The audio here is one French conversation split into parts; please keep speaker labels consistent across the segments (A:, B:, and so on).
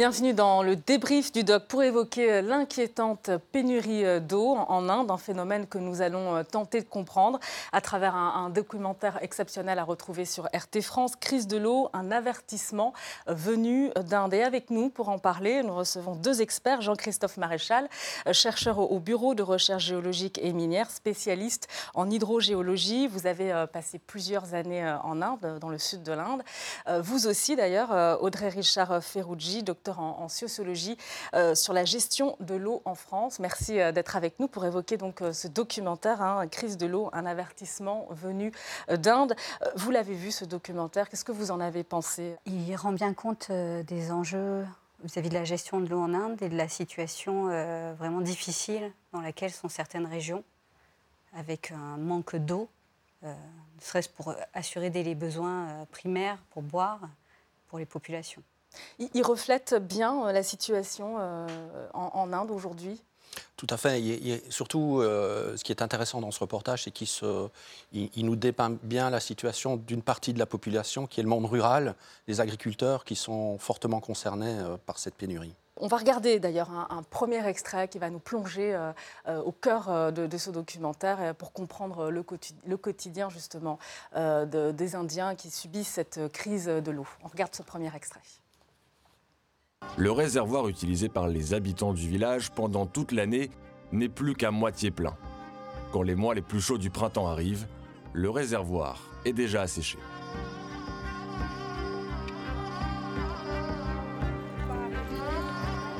A: Bienvenue dans le débrief du doc pour évoquer l'inquiétante pénurie d'eau en Inde, un phénomène que nous allons tenter de comprendre à travers un, documentaire exceptionnel à retrouver sur RT France, Crise de l'eau, un avertissement venu d'Inde. Et avec nous pour en parler, nous recevons deux experts, Jean-Christophe Maréchal, chercheur au Bureau de recherche géologique et minière, spécialiste en hydrogéologie. Vous avez passé plusieurs années en Inde, dans le sud de l'Inde. Vous aussi d'ailleurs, Audrey Richard Ferrugi, docteur en, sociologie, euh, sur la gestion de l'eau en France. Merci euh, d'être avec nous pour évoquer donc euh, ce documentaire, hein, Crise de l'eau, un avertissement venu d'Inde. Vous l'avez vu ce documentaire, qu'est-ce que vous en avez pensé?
B: Il rend bien compte des enjeux vis-à-vis de la gestion de l'eau en Inde et de la situation vraiment difficile dans laquelle sont certaines régions, avec un manque d'eau, ne serait-ce pour assurer des besoins primaires pour boire pour les populations.
A: Il, reflète bien euh, la situation euh, en, Inde aujourd'hui
C: tout à fait. surtout, euh, ce qui est intéressant dans ce reportage, c'est qu'il il, nous dépeint bien la situation d'une partie de la population, qui est le monde rural, les agriculteurs, qui sont fortement concernés par cette pénurie.
A: On va regarder d'ailleurs un, premier extrait qui va nous plonger au cœur de, ce documentaire pour comprendre le, quotidien, justement des Indiens qui subissent cette crise de l'eau. On regarde ce premier extrait.
D: Le réservoir utilisé par les habitants du village pendant toute l'année n'est plus qu'à moitié plein. Quand les mois les plus chauds du printemps arrivent, le réservoir est déjà asséché.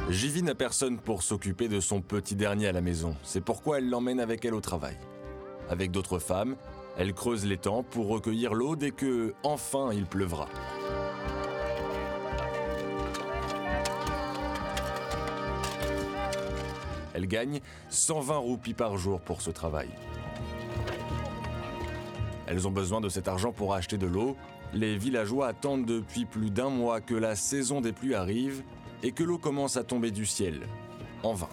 D: Jivi n'a personne pour s'occuper de son petit dernier à la maison. C'est pourquoi elle l'emmène avec elle au travail. Avec d'autres femmes, elle creuse l'étang pour recueillir l'eau dès que, enfin, il pleuvra. Elle gagne 120 roupies par jour pour ce travail. Elles ont besoin de cet argent pour acheter de l'eau. Les villageois attendent depuis plus d'un mois que la saison des pluies arrive et que l'eau commence à tomber du ciel. En vain.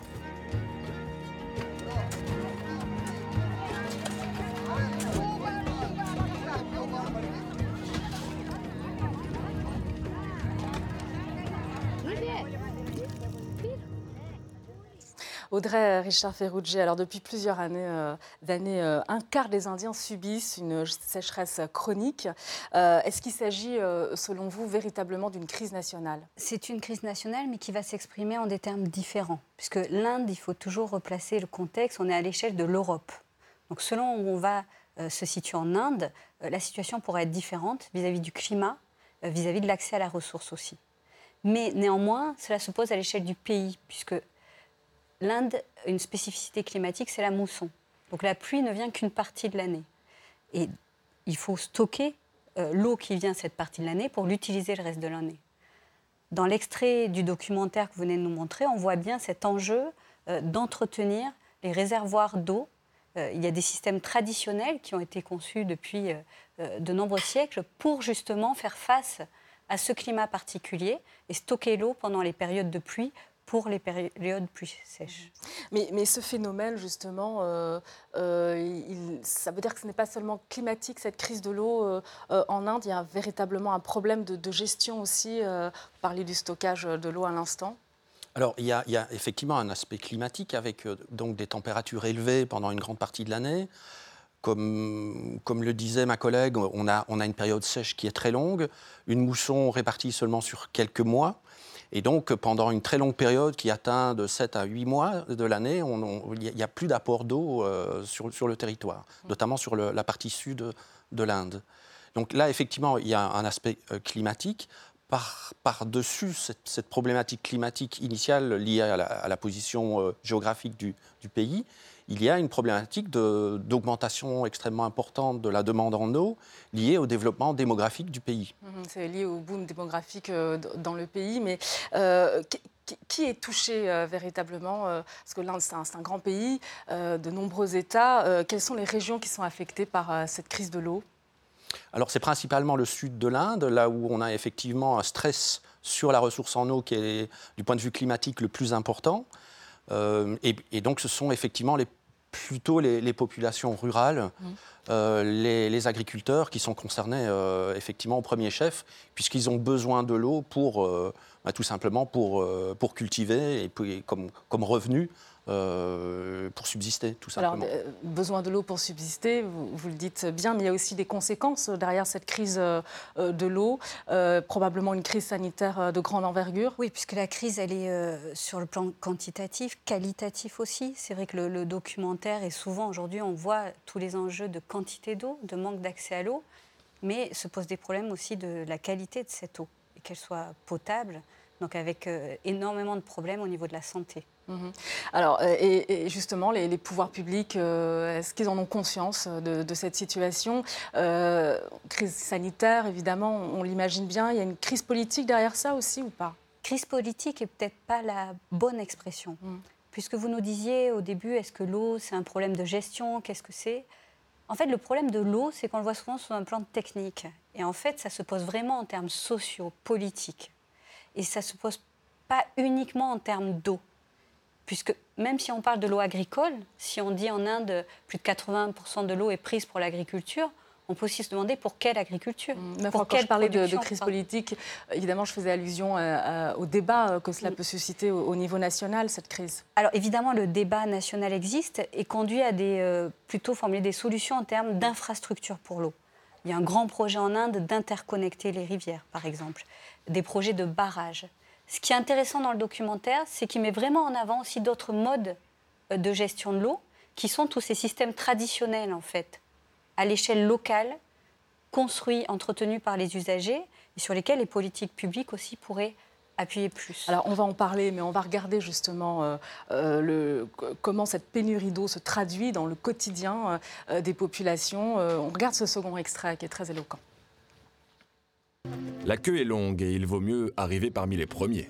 A: Audrey Richard Ferrucci, alors depuis plusieurs années, euh, euh, un quart des Indiens subissent une sécheresse chronique. Euh, est-ce qu'il s'agit, selon vous, véritablement d'une crise nationale?
B: C'est une crise nationale, mais qui va s'exprimer en des termes différents. Puisque l'Inde, il faut toujours replacer le contexte, on est à l'échelle de l'Europe. Donc selon où on va se situer en Inde, la situation pourrait être différente vis-à-vis du climat, vis-à-vis -vis de l'accès à la ressource aussi. Mais néanmoins, cela se pose à l'échelle du pays, puisque l'Inde, une spécificité climatique, c'est la mousson. Donc la pluie ne vient qu'une partie de l'année. Et il faut stocker euh, l'eau qui vient cette partie de l'année pour l'utiliser le reste de l'année. Dans l'extrait du documentaire que vous venez de nous montrer, on voit bien cet enjeu euh, d'entretenir les réservoirs d'eau. Euh, il y a des systèmes traditionnels qui ont été conçus depuis de nombreux siècles pour justement faire face à ce climat particulier et stocker l'eau pendant les périodes de pluie pour les périodes plus sèches.
A: Mais, mais ce phénomène, justement, euh, euh, il, ça veut dire que ce n'est pas seulement climatique, cette crise de l'eau euh, en Inde, il y a véritablement un problème de, gestion aussi. vous parlez du stockage de l'eau à l'instant.
C: Alors, il y, a, il y, a, effectivement un aspect climatique avec donc des températures élevées pendant une grande partie de l'année. Comme, comme, le disait ma collègue, on a, on a une période sèche qui est très longue, une mousson répartie seulement sur quelques mois. Et donc, pendant une très longue période qui atteint de 7 à 8 mois de l'année, il n'y a, plus d'apport d'eau euh, sur, sur, le territoire, mm. notamment sur la partie sud de l'Inde. Donc là, effectivement, il y a un aspect euh, climatique. Par-dessus cette, problématique climatique initiale liée à la, position euh, géographique du, du pays, il y a une problématique d'augmentation extrêmement importante de la demande en eau liée au développement démographique du pays.
A: Mhm, c'est lié au boom démographique euh, dans le pays, mais euh, qui est touché euh, véritablement Parce que l'Inde, c'est un, grand pays, de nombreux États. quelles sont les régions qui sont affectées par cette crise de l'eau?
C: Alors c'est principalement le sud de l'Inde, là où on a effectivement un stress sur la ressource en eau qui est du point de vue climatique le plus important. Et, donc ce sont effectivement les plutôt les, populations rurales, mmh. les, agriculteurs qui sont concernés effectivement au premier chef, puisqu'ils ont besoin de l'eau pour bah, tout simplement pour, pour cultiver et, puis, comme, comme revenu euh, pour subsister, tout simplement.
A: Alors, euh, besoin de l'eau pour subsister, vous, le dites bien, mais il y a aussi des conséquences derrière cette crise euh, de l'eau, probablement une crise sanitaire de grande envergure.
B: Oui, puisque la crise, elle est sur le plan quantitatif, qualitatif aussi. C'est vrai que le, documentaire, et souvent aujourd'hui, on voit tous les enjeux de quantité d'eau, de manque d'accès à l'eau, mais se posent des problèmes aussi de la qualité de cette eau, et qu'elle soit potable, donc avec énormément de problèmes au niveau de la santé.
A: Mhm. Alors, euh, et, justement, les, pouvoirs publics, euh, est-ce qu'ils en ont conscience de, cette situation euh, Crise sanitaire, évidemment, on, l'imagine bien. Il y a une crise politique derrière ça aussi ou pas?
B: Crise politique est peut-être pas la bonne expression. Mhm. Puisque vous nous disiez au début, est-ce que l'eau, c'est un problème de gestion? Qu'est-ce que c'est? En fait, le problème de l'eau, c'est qu'on le voit souvent sur un plan technique. Et en fait, ça se pose vraiment en termes sociaux, politiques. Et ça se pose pas uniquement en termes d'eau puisque même si on parle de l'eau agricole, si on dit en Inde plus de 80% de l'eau est prise pour l'agriculture, on peut aussi se demander pour quelle agriculture
A: mmh, Pour quand je parlais de, crise politique, évidemment, je faisais allusion euh, euh, au débat euh, que cela mmh. peut susciter au, niveau national, cette crise.
B: Alors évidemment, le débat national existe et conduit à des, plutôt formuler des solutions en termes d'infrastructures pour l'eau. Il y a un grand projet en Inde d'interconnecter les rivières, par exemple, des projets de barrages. Ce qui est intéressant dans le documentaire, c'est qu'il met vraiment en avant aussi d'autres modes euh, de gestion de l'eau, qui sont tous ces systèmes traditionnels, en fait, à l'échelle locale, construits, entretenus par les usagers, et sur lesquels les politiques publiques aussi pourraient appuyer plus.
A: Alors on va en parler, mais on va regarder justement euh, euh, comment cette pénurie d'eau se traduit dans le quotidien des populations. on regarde ce second extrait qui est très éloquent.
D: La queue est longue et il vaut mieux arriver parmi les premiers.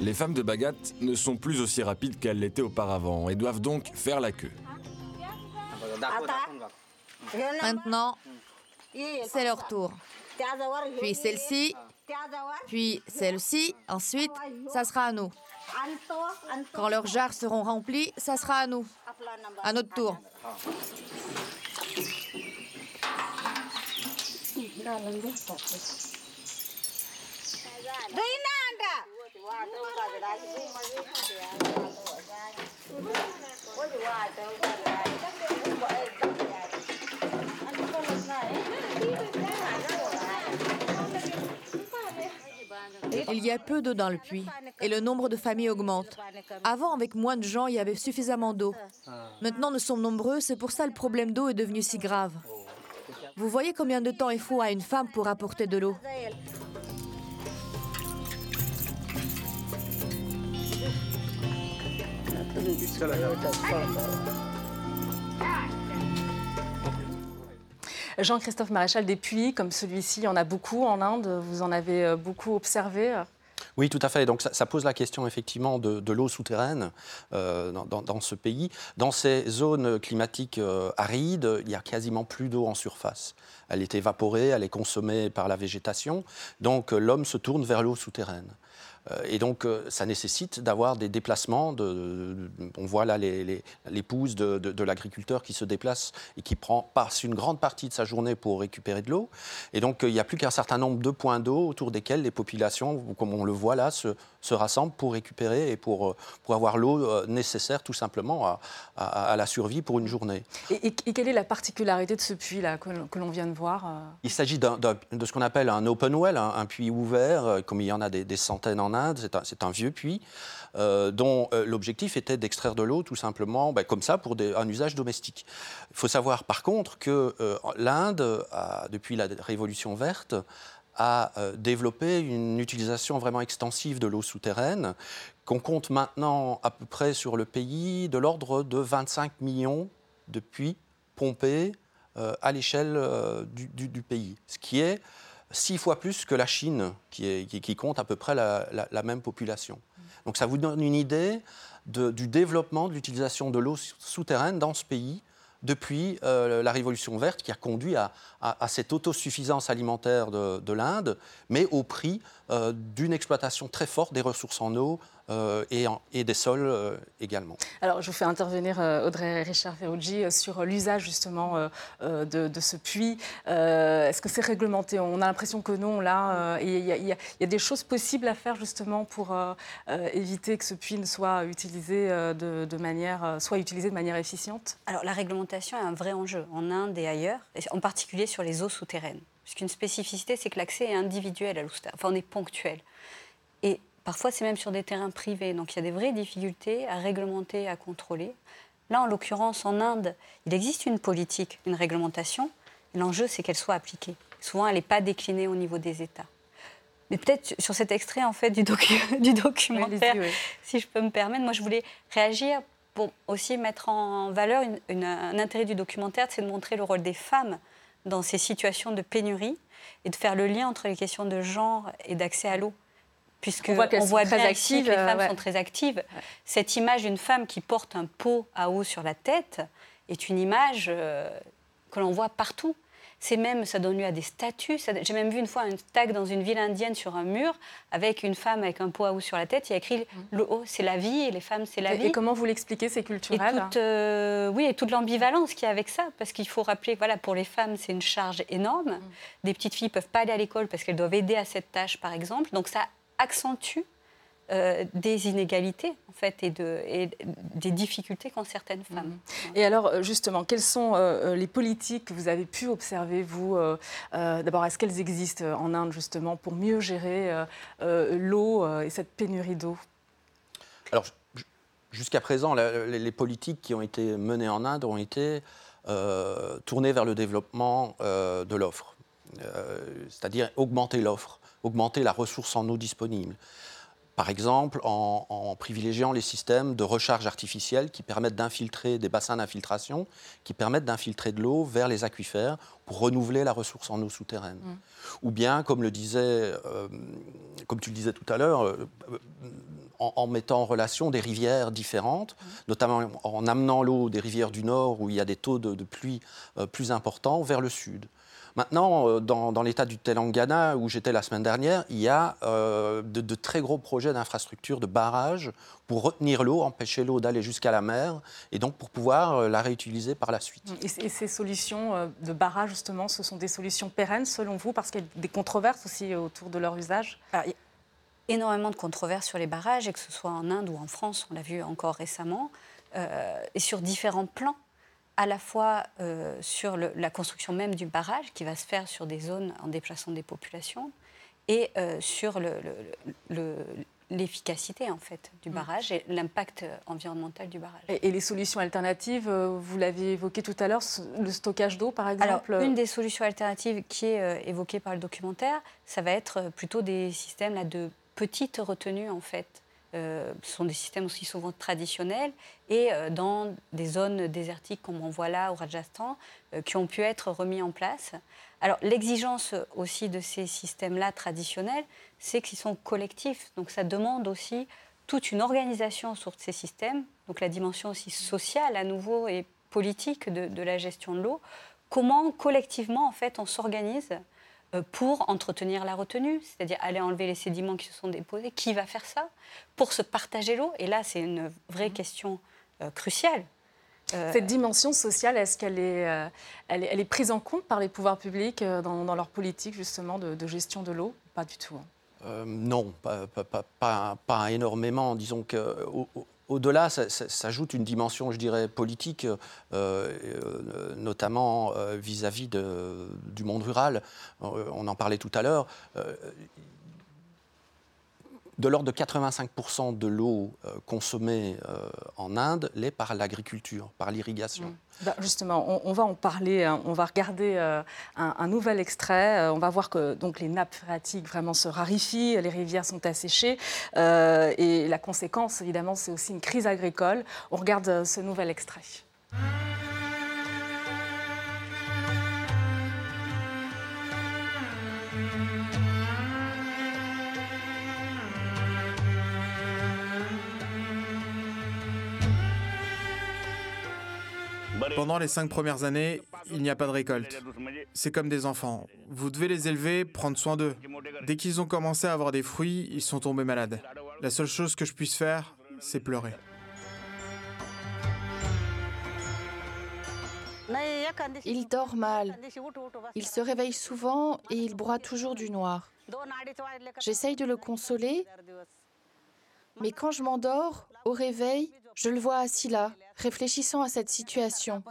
D: Les femmes de Bagat ne sont plus aussi rapides qu'elles l'étaient auparavant et doivent donc faire la queue.
E: Maintenant, c'est leur tour. Puis celle-ci, puis celle-ci, ensuite, ça sera à nous. Quand leurs jarres seront remplies, ça sera à nous. À notre tour. Il y a peu d'eau dans le puits et le nombre de familles augmente. Avant, avec moins de gens, il y avait suffisamment d'eau. Maintenant, nous sommes nombreux, c'est pour ça le problème d'eau est devenu si grave. Vous voyez combien de temps il faut à une femme pour apporter de l'eau?
A: Jean-Christophe Maréchal, des puits comme celui-ci, il y en a beaucoup en Inde, vous en avez euh, beaucoup observé
C: oui, tout à fait. Donc ça, pose la question effectivement de, l'eau souterraine euh, dans, ce pays. Dans ces zones climatiques euh, arides, il n'y a quasiment plus d'eau en surface. Elle est évaporée, elle est consommée par la végétation. Donc l'homme se tourne vers l'eau souterraine. Euh, et donc, euh, ça nécessite d'avoir des déplacements. De, on voit là l'épouse de, l'agriculteur qui se déplace et qui prend, passe une grande partie de sa journée pour récupérer de l'eau. Et donc, il n'y a plus qu'un certain nombre de points d'eau autour desquels les populations, comme on le voit là, se, se rassemblent pour récupérer et pour, euh, pour avoir l'eau nécessaire tout simplement à, à, la survie pour une journée.
A: Et, quelle est la particularité de ce puits-là que, l'on vient de voir
C: Il s'agit de ce qu'on appelle un open well, un, puits ouvert, comme il y en a des, des centaines en Inde. C'est un, vieux puits euh, dont euh, l'objectif était d'extraire de l'eau tout simplement ben, comme ça pour un usage domestique. Il faut savoir par contre que euh, l'Inde, depuis la Révolution verte, a développé une utilisation vraiment extensive de l'eau souterraine, qu'on compte maintenant à peu près sur le pays de l'ordre de 25 millions de puits pompés à l'échelle du, pays, ce qui est six fois plus que la Chine, qui, compte à peu près la, même population. Donc ça vous donne une idée du développement de l'utilisation de l'eau souterraine dans ce pays depuis la Révolution verte qui a conduit à, cette autosuffisance alimentaire de, l'Inde, mais au prix d'une exploitation très forte des ressources en eau, euh, et, des sols euh, également.
A: Alors, je vous fais intervenir euh, Audrey Richard Ferrugi sur l'usage justement de, ce puits. Est-ce que c'est réglementé? On a l'impression que non, là. Il y, a des choses possibles à faire justement pour éviter que ce puits ne soit utilisé de, manière, soit utilisé de manière efficiente?
B: Alors, la réglementation est un vrai enjeu en Inde et ailleurs, en particulier sur les eaux souterraines. Puisqu'une spécificité, c'est que l'accès est individuel à souterraine, enfin on est ponctuel. Et Parfois, c'est même sur des terrains privés. Donc, il y a des vraies difficultés à réglementer, à contrôler. Là, en l'occurrence, en Inde, il existe une politique, une réglementation. L'enjeu, c'est qu'elle soit appliquée. Souvent, elle n'est pas déclinée au niveau des États. Mais peut-être sur cet extrait en fait du, du documentaire, si je peux me permettre, moi je voulais réagir pour aussi mettre en valeur un intérêt du documentaire, c'est de montrer le rôle des femmes dans ces situations de pénurie et de faire le lien entre les questions de genre et d'accès à l'eau puisque on voit, on voit très actives, que les femmes sont très actives. Cette image d'une femme qui porte un pot à eau sur la tête est une image euh, que l'on voit partout. C'est même, ça donne lieu à des statues. J'ai même vu une fois un tag dans une ville indienne sur un mur avec une femme avec un pot à eau sur la tête. Il y a écrit mmh. le haut, c'est la vie et les femmes, c'est la vie.
A: Et comment vous l'expliquez C'est culturel
B: et toute, euh, Oui, et toute l'ambivalence qu'il y a avec ça. Parce qu'il faut rappeler, voilà, pour les femmes, c'est une charge énorme. Mmh. Des petites filles ne peuvent pas aller à l'école parce qu'elles doivent aider à cette tâche, par exemple. Donc ça accentue euh, des inégalités en fait et, de, et des difficultés qu'ont certaines femmes.
A: Mhm. Et alors euh, justement, quelles sont euh, les politiques que vous avez pu observer vous D'abord, est-ce qu'elles existent en Inde justement pour mieux gérer l'eau et cette pénurie d'eau?
C: Alors jusqu'à présent, les, politiques qui ont été menées en Inde ont été tournées vers le développement de l'offre, c'est-à-dire augmenter l'offre augmenter la ressource en eau disponible. Par exemple, en, privilégiant les systèmes de recharge artificielle qui permettent d'infiltrer des bassins d'infiltration, qui permettent d'infiltrer de l'eau vers les aquifères pour renouveler la ressource en eau souterraine. Mmh. Ou bien, comme, le disait, euh, comme tu le disais tout à l'heure, euh, en, mettant en relation des rivières différentes, mmh. notamment en amenant l'eau des rivières du Nord où il y a des taux de, pluie euh, plus importants vers le Sud. Maintenant, euh, dans, l'état du Telangana, où j'étais la semaine dernière, il y a euh, de, très gros projets d'infrastructures, de barrages pour retenir l'eau, empêcher l'eau d'aller jusqu'à la mer, et donc pour pouvoir euh, la réutiliser par la suite.
A: Et, ces solutions de barrages, justement, ce sont des solutions pérennes selon vous, parce qu'il y a des controverses aussi autour de leur usage?
B: Il y a énormément de controverses sur les barrages, et que ce soit en Inde ou en France, on l'a vu encore récemment, et sur différents plans à la fois euh, sur la construction même du barrage, qui va se faire sur des zones en déplaçant des populations, et euh, sur l'efficacité en fait du mm. barrage et l'impact environnemental du barrage.
A: Et, les solutions alternatives, euh, vous l'aviez évoqué tout à l'heure, le stockage d'eau par exemple
B: Alors, Une des solutions alternatives qui est évoquée par le documentaire, ça va être plutôt des systèmes là, de petites retenues en fait euh, ce sont des systèmes aussi souvent traditionnels et euh, dans des zones désertiques comme on voit là au Rajasthan, euh, qui ont pu être remis en place. Alors l'exigence aussi de ces systèmes-là traditionnels, c'est qu'ils sont collectifs. Donc ça demande aussi toute une organisation sur ces systèmes, donc la dimension aussi sociale à nouveau et politique de, de la gestion de l'eau. Comment collectivement en fait on s'organise pour entretenir la retenue, c'est-à-dire aller enlever les sédiments qui se sont déposés. Qui va faire ça? Pour se partager l'eau. Et là, c'est une vraie mmh. question euh, cruciale.
A: Euh, Cette dimension sociale, est-ce qu'elle est, elle est, prise en compte par les pouvoirs publics dans, leur politique justement de, gestion de l'eau? Pas du tout.
C: Hein. non, pas, pas, pas, énormément. Disons que au-delà, ça, s'ajoute une dimension, je dirais, politique, euh, euh, notamment euh, vis-à-vis du monde rural. on en parlait tout à l'heure de l'ordre de 85% de l'eau euh, consommée euh, en Inde l'est par l'agriculture, par l'irrigation. Mm.
A: Bah, justement, on, va en parler, hein. on va regarder euh, un, nouvel extrait. on va voir que donc, les nappes phréatiques vraiment se raréfient, les rivières sont asséchées. et la conséquence, évidemment, c'est aussi une crise agricole. On regarde ce nouvel extrait.
F: Pendant les cinq premières années, il n'y a pas de récolte. C'est comme des enfants. Vous devez les élever, prendre soin d'eux. Dès qu'ils ont commencé à avoir des fruits, ils sont tombés malades. La seule chose que je puisse faire, c'est pleurer.
G: Il dort mal. Il se réveille souvent et il broie toujours du noir. J'essaye de le consoler, mais quand je m'endors, au réveil, je le vois assis là, réfléchissant à cette situation.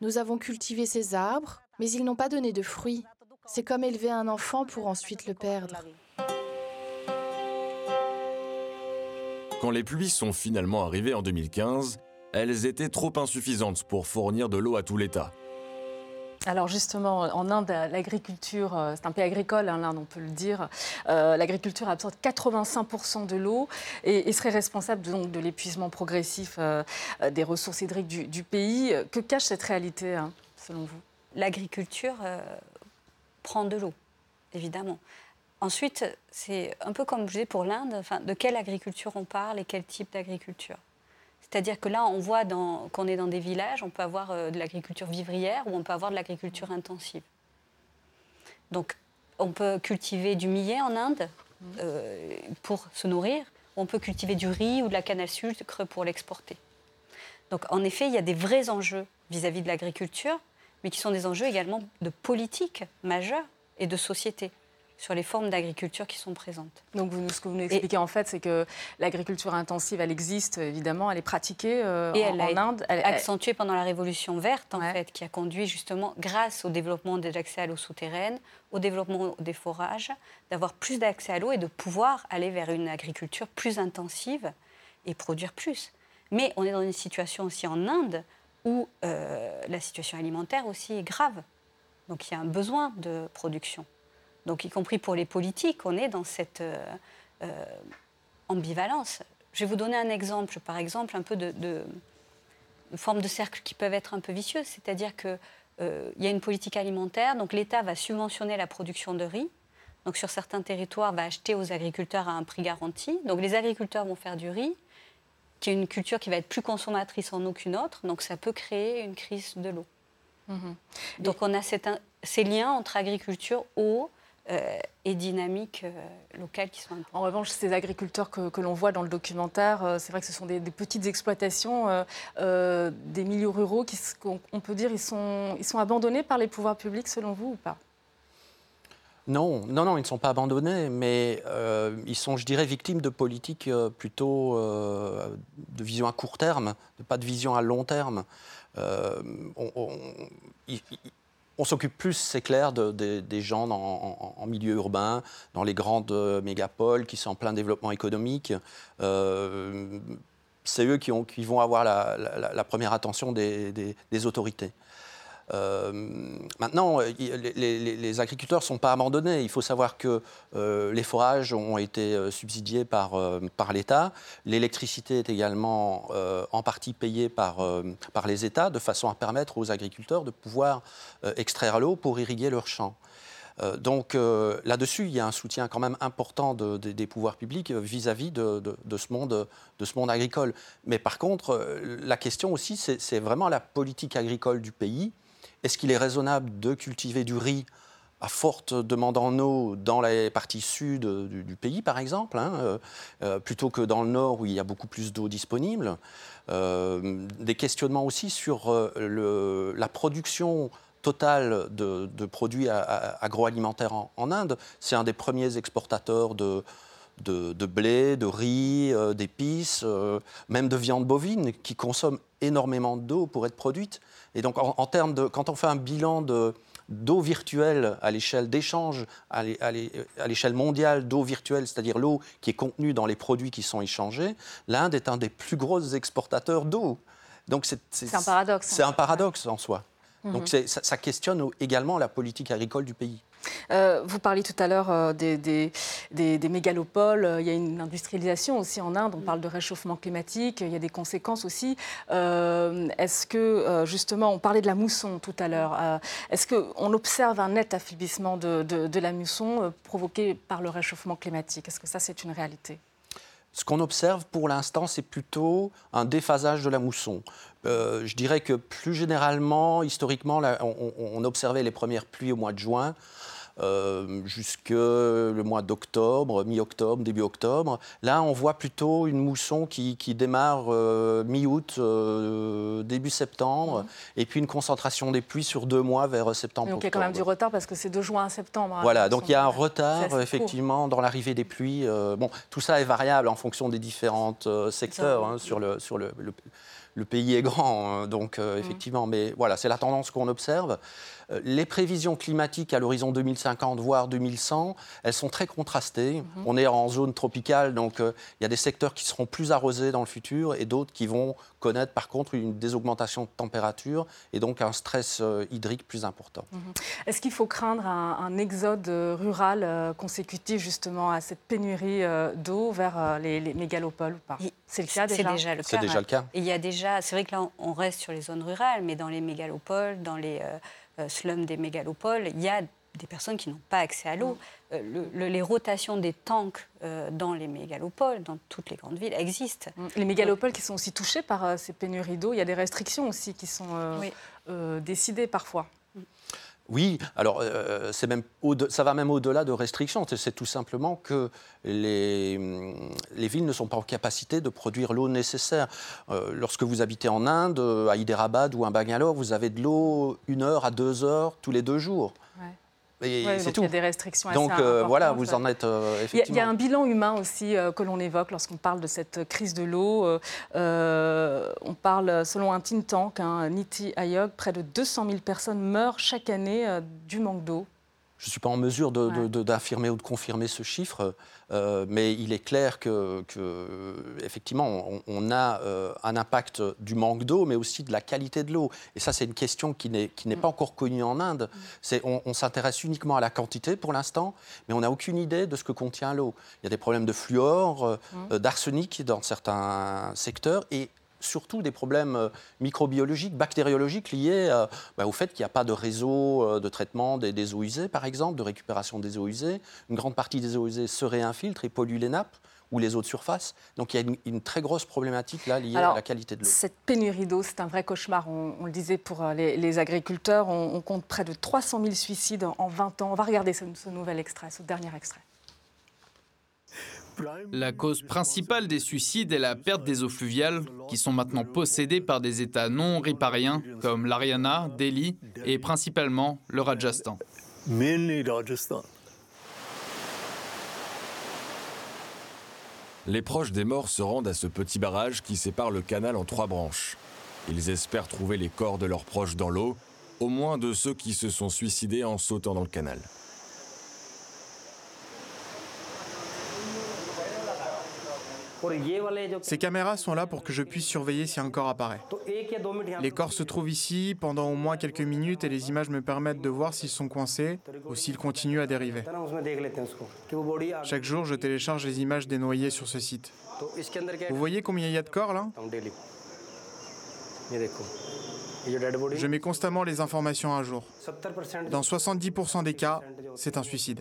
G: Nous avons cultivé ces arbres, mais ils n'ont pas donné de fruits. C'est comme élever un enfant pour ensuite le perdre.
D: Quand les pluies sont finalement arrivées en 2015, elles étaient trop insuffisantes pour fournir de l'eau à tout l'État.
A: Alors justement, en Inde, l'agriculture, euh, c'est un pays agricole, hein, l'Inde, on peut le dire. Euh, l'agriculture absorbe 85% de l'eau et, serait responsable de l'épuisement progressif euh, des ressources hydriques du, pays. Que cache cette réalité, hein, selon vous?
B: L'agriculture prend de l'eau, évidemment. Ensuite, c'est un peu comme je disais pour l'Inde, de quelle agriculture on parle et quel type d'agriculture? C'est-à-dire que là, on voit qu'on est dans des villages, on peut avoir euh, de l'agriculture vivrière ou on peut avoir de l'agriculture intensive. Donc, on peut cultiver du millet en Inde euh, pour se nourrir, on peut cultiver du riz ou de la canne à sucre pour l'exporter. Donc, en effet, il y a des vrais enjeux vis-à-vis -vis de l'agriculture, mais qui sont des enjeux également de politique majeure et de société sur les formes d'agriculture qui sont présentes.
A: Donc vous, ce que vous nous expliquez en fait, c'est que l'agriculture intensive, elle existe évidemment, elle est pratiquée euh,
B: Et
A: en,
B: elle
A: a Inde.
B: Elle, accentuée pendant la Révolution verte, en fait, qui a conduit justement, grâce au développement des accès à l'eau souterraine, au développement des forages, d'avoir plus d'accès à l'eau et de pouvoir aller vers une agriculture plus intensive et produire plus. Mais on est dans une situation aussi en Inde où euh, la situation alimentaire aussi est grave. Donc il y a un besoin de production. Donc, y compris pour les politiques, on est dans cette euh, euh, ambivalence. Je vais vous donner un exemple, par exemple, un peu de, de, formes de cercles qui peuvent être un peu vicieuses. C'est-à-dire qu'il euh, y a une politique alimentaire, donc l'État va subventionner la production de riz. Donc, sur certains territoires, va acheter aux agriculteurs à un prix garanti. Donc, les agriculteurs vont faire du riz, qui est une culture qui va être plus consommatrice en eau qu'une autre. Donc, ça peut créer une crise de l'eau. Mmh donc, on a ces liens entre agriculture, eau, euh, et dynamiques euh, locales qui sont importantes.
A: En revanche, ces agriculteurs que, l'on voit dans le documentaire, euh, c'est vrai que ce sont des, petites exploitations, des milieux ruraux qui, on, peut dire, ils sont, ils sont abandonnés par les pouvoirs publics selon vous ou pas?
C: Non, non, non, ils ne sont pas abandonnés, mais ils sont, je dirais, victimes de politiques plutôt de vision à court terme, pas de vision à long terme. on, on s'occupe plus, c'est clair, des gens en, milieu urbain, dans les grandes euh, mégapoles qui sont en plein développement économique. Euh, c'est eux qui, vont avoir la, première attention des autorités. Euh, maintenant, les, agriculteurs ne sont pas abandonnés. Il faut savoir que euh, les forages ont été euh, subsidiés par, l'État. L'électricité est également en partie payée par, les États, de façon à permettre aux agriculteurs de pouvoir extraire l'eau pour irriguer leurs champs. donc là-dessus, il y a un soutien quand même important des pouvoirs publics vis-à-vis de ce monde agricole. Mais par contre, la question aussi, c'est vraiment la politique agricole du pays est-ce qu'il est raisonnable de cultiver du riz à forte demande en eau dans les parties sud du, pays, par exemple, hein, euh, euh, plutôt que dans le nord où il y a beaucoup plus d'eau disponible. Euh, des questionnements aussi sur la production totale de, produits agroalimentaires en, Inde. C'est un des premiers exportateurs de, blé, de riz, d'épices, même de viande bovine, qui consomme énormément d'eau pour être produite. Et donc, en, termes de, quand on fait un bilan de, d'eau virtuelle à l'échelle d'échange, à l'échelle mondiale d'eau virtuelle, c'est-à-dire l'eau qui est contenue dans les produits qui sont échangés, l'Inde est un des plus gros exportateurs d'eau.
A: Donc c'est, un paradoxe.
C: C'est un paradoxe en soi. Donc mhm. ça questionne également la politique agricole du pays.
A: Euh, vous parliez tout à l'heure euh, des, mégalopoles. Il y a une industrialisation aussi en Inde. On parle de réchauffement climatique. Il y a des conséquences aussi. Euh, est-ce que, justement, on parlait de la mousson tout à l'heure. Est-ce qu'on observe un net affaiblissement de, la mousson provoqué par le réchauffement climatique? Est-ce que ça, c'est une réalité?
C: Ce qu'on observe pour l'instant, c'est plutôt un déphasage de la mousson. Euh, je dirais que plus généralement, historiquement, on, observait les premières pluies au mois de juin. Euh, jusque le mois d'octobre, mi-octobre, début octobre. Là, on voit plutôt une mousson qui, démarre euh, mi-août, euh, début septembre, et puis une concentration des pluies sur deux mois vers septembre.
A: Donc il y a quand même du retard parce que c'est de juin à septembre.
C: Hein, voilà, donc il y a un retard effectivement dans l'arrivée des pluies. bon, tout ça est variable en fonction des différents secteurs hein, sur, le, sur le, le, pays est grand, hein, donc mmh. effectivement, mais voilà, c'est la tendance qu'on observe. Euh, les prévisions climatiques à l'horizon 2050, voire 2100, elles sont très contrastées. Mhm. On est en zone tropicale, donc euh, il y a des secteurs qui seront plus arrosés dans le futur et d'autres qui vont connaître par contre une désaugmentation de température et donc un stress euh, hydrique plus important. Mhm.
A: Est-ce qu'il faut craindre un, exode rural consécutif justement à cette pénurie d'eau vers les, mégalopoles ou pas?
B: C'est le cas déjà.
C: C'est déjà? le cas. C'est déjà le cas.
B: il y a déjà, c'est vrai que là on reste sur les zones rurales, mais dans les mégalopoles, dans les euh, slum des mégalopoles, il y a des personnes qui n'ont pas accès à l'eau. Euh, les rotations des tanks euh, dans les mégalopoles, dans toutes les grandes villes, existent.
A: Mm. Les mégalopoles qui sont aussi touchées par ces pénuries d'eau, il y a des restrictions aussi qui sont décidées parfois.
C: Oui, alors euh, ça va même au-delà de restrictions. C'est tout simplement que les, les, villes ne sont pas en capacité de produire l'eau nécessaire. Euh, lorsque vous habitez en Inde, à Hyderabad ou à Bangalore, vous avez de l'eau une heure à deux heures tous les deux jours.
A: Et c'est tout. Il y a des restrictions
C: Donc euh, voilà, vous en êtes effectivement.
A: Il y, a un bilan humain aussi euh, que l'on évoque lorsqu'on parle de cette crise de l'eau. Euh, on parle, selon un think tank, hein, Niti Ayog, près de 200 000 personnes meurent chaque année du manque d'eau.
C: Je ne suis pas en mesure d'affirmer ou de confirmer ce chiffre, euh, mais il est clair que, effectivement, on, a euh, un impact du manque d'eau, mais aussi de la qualité de l'eau. Et ça, c'est une question qui n'est pas encore connue en Inde. On, on s'intéresse uniquement à la quantité pour l'instant, mais on n'a aucune idée de ce que contient l'eau. Il y a des problèmes de fluor, euh, mm. d'arsenic dans certains secteurs, et surtout des problèmes euh, microbiologiques, bactériologiques liés euh, bah, au fait qu'il n'y a pas de réseau euh, de traitement des, eaux usées, par exemple, de récupération des eaux usées. Une grande partie des eaux usées se réinfiltrent et polluent les nappes ou les eaux de surface. Donc il y a une, très grosse problématique là liée à la qualité de l'eau.
A: Cette pénurie d'eau, c'est un vrai cauchemar, on, le disait pour les, agriculteurs. On, compte près de 300 000 suicides en 20 ans. On va regarder ce, ce nouvel extrait, ce dernier extrait.
H: La cause principale des suicides est la perte des eaux fluviales, qui sont maintenant possédées par des États non ripariens comme l'Ariana, Delhi et principalement le Rajasthan.
D: Les proches des morts se rendent à ce petit barrage qui sépare le canal en trois branches. Ils espèrent trouver les corps de leurs proches dans l'eau, au moins de ceux qui se sont suicidés en sautant dans le canal.
F: Ces caméras sont là pour que je puisse surveiller si un corps apparaît. Les corps se trouvent ici pendant au moins quelques minutes et les images me permettent de voir s'ils sont coincés ou s'ils continuent à dériver. Chaque jour, je télécharge les images des noyés sur ce site. Vous voyez combien il y a de corps là? Je mets constamment les informations à jour. Dans 70% des cas, c'est un suicide.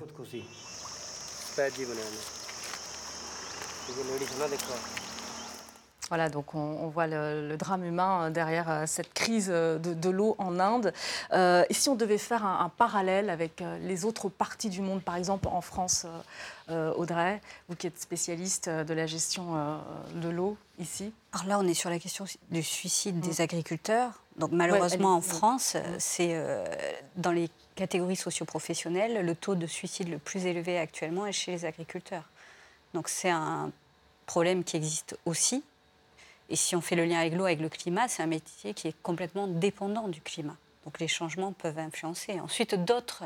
A: Voilà, donc on, voit le, drame humain euh, derrière euh, cette crise euh, de, l'eau en Inde. et si on devait faire un, parallèle avec les autres parties du monde, par exemple en France, Audrey, vous qui êtes spécialiste de la gestion de l'eau ici?
B: Alors là, on est sur la question du suicide des mm. agriculteurs. Donc malheureusement, en France, c'est dans les catégories socioprofessionnelles, le taux de suicide le plus élevé actuellement est chez les agriculteurs. Donc c'est un problème qui existe aussi. Et si on fait le lien avec l'eau, avec le climat, c'est un métier qui est complètement dépendant du climat. Donc les changements peuvent influencer. Ensuite, d'autres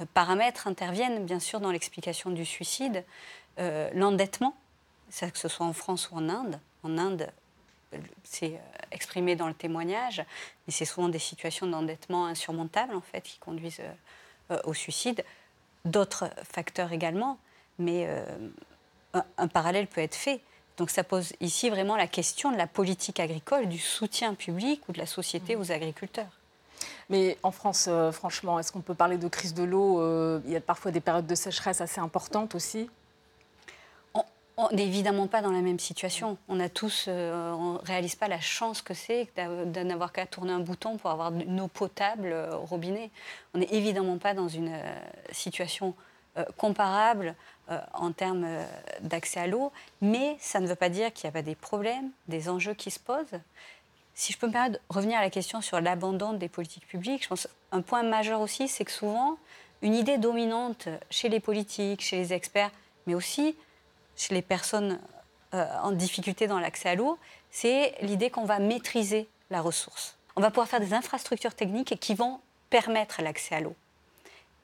B: euh, paramètres interviennent, bien sûr, dans l'explication du suicide. Euh, l'endettement, que ce soit en France ou en Inde. En Inde, c'est euh, exprimé dans le témoignage, mais c'est souvent des situations d'endettement insurmontables, en fait, qui conduisent au suicide. D'autres facteurs également, mais un, parallèle peut être fait. Donc ça pose ici vraiment la question de la politique agricole, du soutien public ou de la société mmh. aux agriculteurs.
A: Mais en France, euh, franchement, est-ce qu'on peut parler de crise de l'eau euh, Il y a parfois des périodes de sécheresse assez importantes aussi?
B: On n'est évidemment pas dans la même situation. On a tous, euh, on réalise pas la chance que c'est de n'avoir qu'à tourner un bouton pour avoir une eau potable euh, au robinet. On n'est évidemment pas dans une situation comparable en termes d'accès à l'eau, mais ça ne veut pas dire qu'il n'y a pas des problèmes, des enjeux qui se posent. Si je peux me permettre de revenir à la question sur l'abandon des politiques publiques, je pense un point majeur aussi, c'est que souvent, une idée dominante chez les politiques, chez les experts, mais aussi chez les personnes euh, en difficulté dans l'accès à l'eau, c'est l'idée qu'on va maîtriser la ressource. On va pouvoir faire des infrastructures techniques qui vont permettre l'accès à l'eau.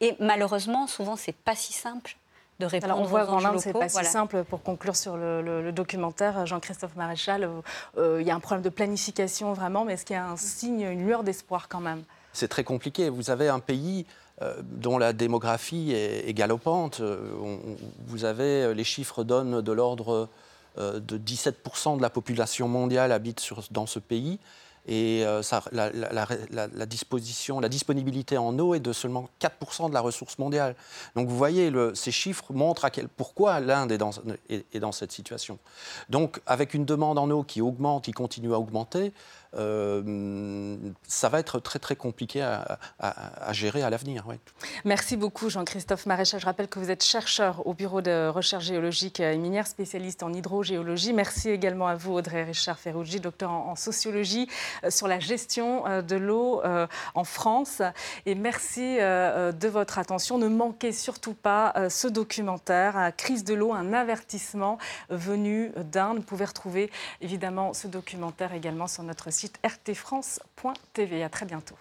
B: Et malheureusement, souvent, c'est pas si simple de répondre
A: Alors on voit
B: qu'en
A: Inde, c'est pas si simple. Pour conclure sur le, documentaire, Jean-Christophe Maréchal, euh, euh, il y a un problème de planification vraiment, mais est-ce qu'il y a un signe, une lueur d'espoir quand même?
C: C'est très compliqué. Vous avez un pays euh, dont la démographie est, galopante. Euh, vous avez, les chiffres donnent de l'ordre de 17% de la population mondiale habite dans ce pays. Et la, disposition, la disponibilité en eau est de seulement 4% de la ressource mondiale. Donc vous voyez, ces chiffres montrent pourquoi l'Inde est dans, est dans cette situation. Donc avec une demande en eau qui augmente, qui continue à augmenter, euh, ça va être très très compliqué à, gérer à l'avenir.
A: Merci beaucoup Jean-Christophe Maréchal. Je rappelle que vous êtes chercheur au Bureau de recherche géologique et minière, spécialiste en hydrogéologie. Merci également à vous Audrey Richard Ferrucci, docteur en, sociologie, euh, sur la gestion euh, de l'eau en France. Et merci de votre attention. Ne manquez surtout pas ce documentaire, Crise de l'eau, un avertissement venu d'Inde. Vous pouvez retrouver évidemment ce documentaire également sur notre site rtfrance.tv. À très bientôt.